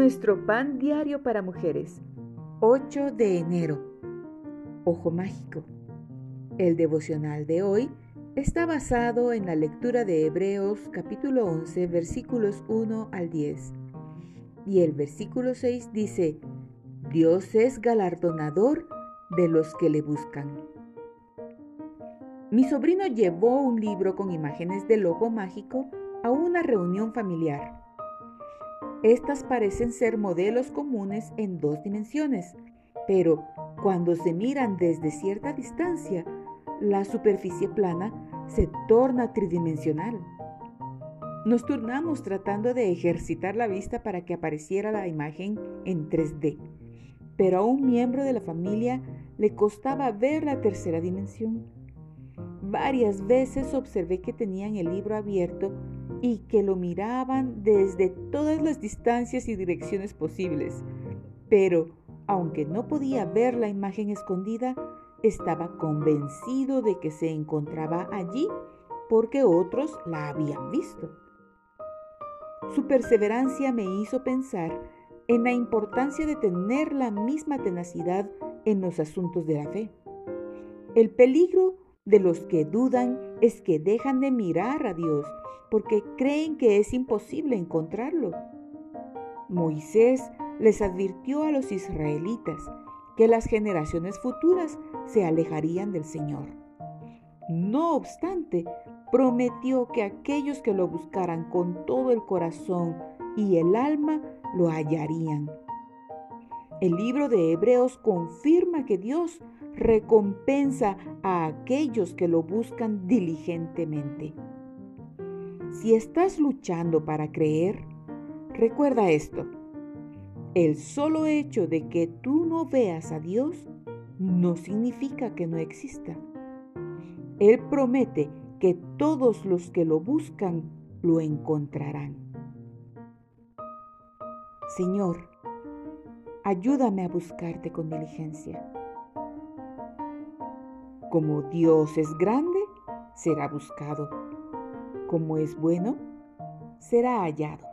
Nuestro pan diario para mujeres. 8 de enero. Ojo mágico. El devocional de hoy está basado en la lectura de Hebreos capítulo 11 versículos 1 al 10. Y el versículo 6 dice, Dios es galardonador de los que le buscan. Mi sobrino llevó un libro con imágenes del ojo mágico a una reunión familiar. Estas parecen ser modelos comunes en dos dimensiones, pero cuando se miran desde cierta distancia, la superficie plana se torna tridimensional. Nos turnamos tratando de ejercitar la vista para que apareciera la imagen en 3D, pero a un miembro de la familia le costaba ver la tercera dimensión. Varias veces observé que tenían el libro abierto y que lo miraban desde todas las distancias y direcciones posibles. Pero, aunque no podía ver la imagen escondida, estaba convencido de que se encontraba allí porque otros la habían visto. Su perseverancia me hizo pensar en la importancia de tener la misma tenacidad en los asuntos de la fe. El peligro de los que dudan es que dejan de mirar a Dios porque creen que es imposible encontrarlo. Moisés les advirtió a los israelitas que las generaciones futuras se alejarían del Señor. No obstante, prometió que aquellos que lo buscaran con todo el corazón y el alma lo hallarían. El libro de Hebreos confirma que Dios recompensa a aquellos que lo buscan diligentemente. Si estás luchando para creer, recuerda esto. El solo hecho de que tú no veas a Dios no significa que no exista. Él promete que todos los que lo buscan lo encontrarán. Señor, ayúdame a buscarte con diligencia. Como Dios es grande, será buscado como es bueno, será hallado.